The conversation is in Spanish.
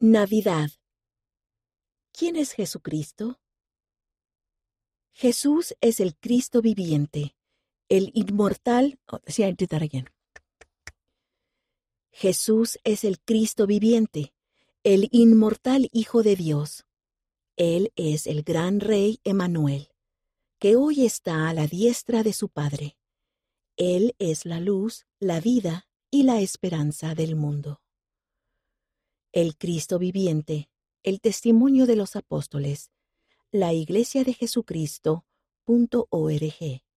Navidad. ¿Quién es Jesucristo? Jesús es el Cristo viviente, el inmortal. Oh, Jesús es el Cristo viviente, el inmortal Hijo de Dios. Él es el gran Rey Emanuel, que hoy está a la diestra de su Padre. Él es la luz, la vida y la esperanza del mundo el Cristo viviente, el testimonio de los apóstoles, la Iglesia de Jesucristo.org.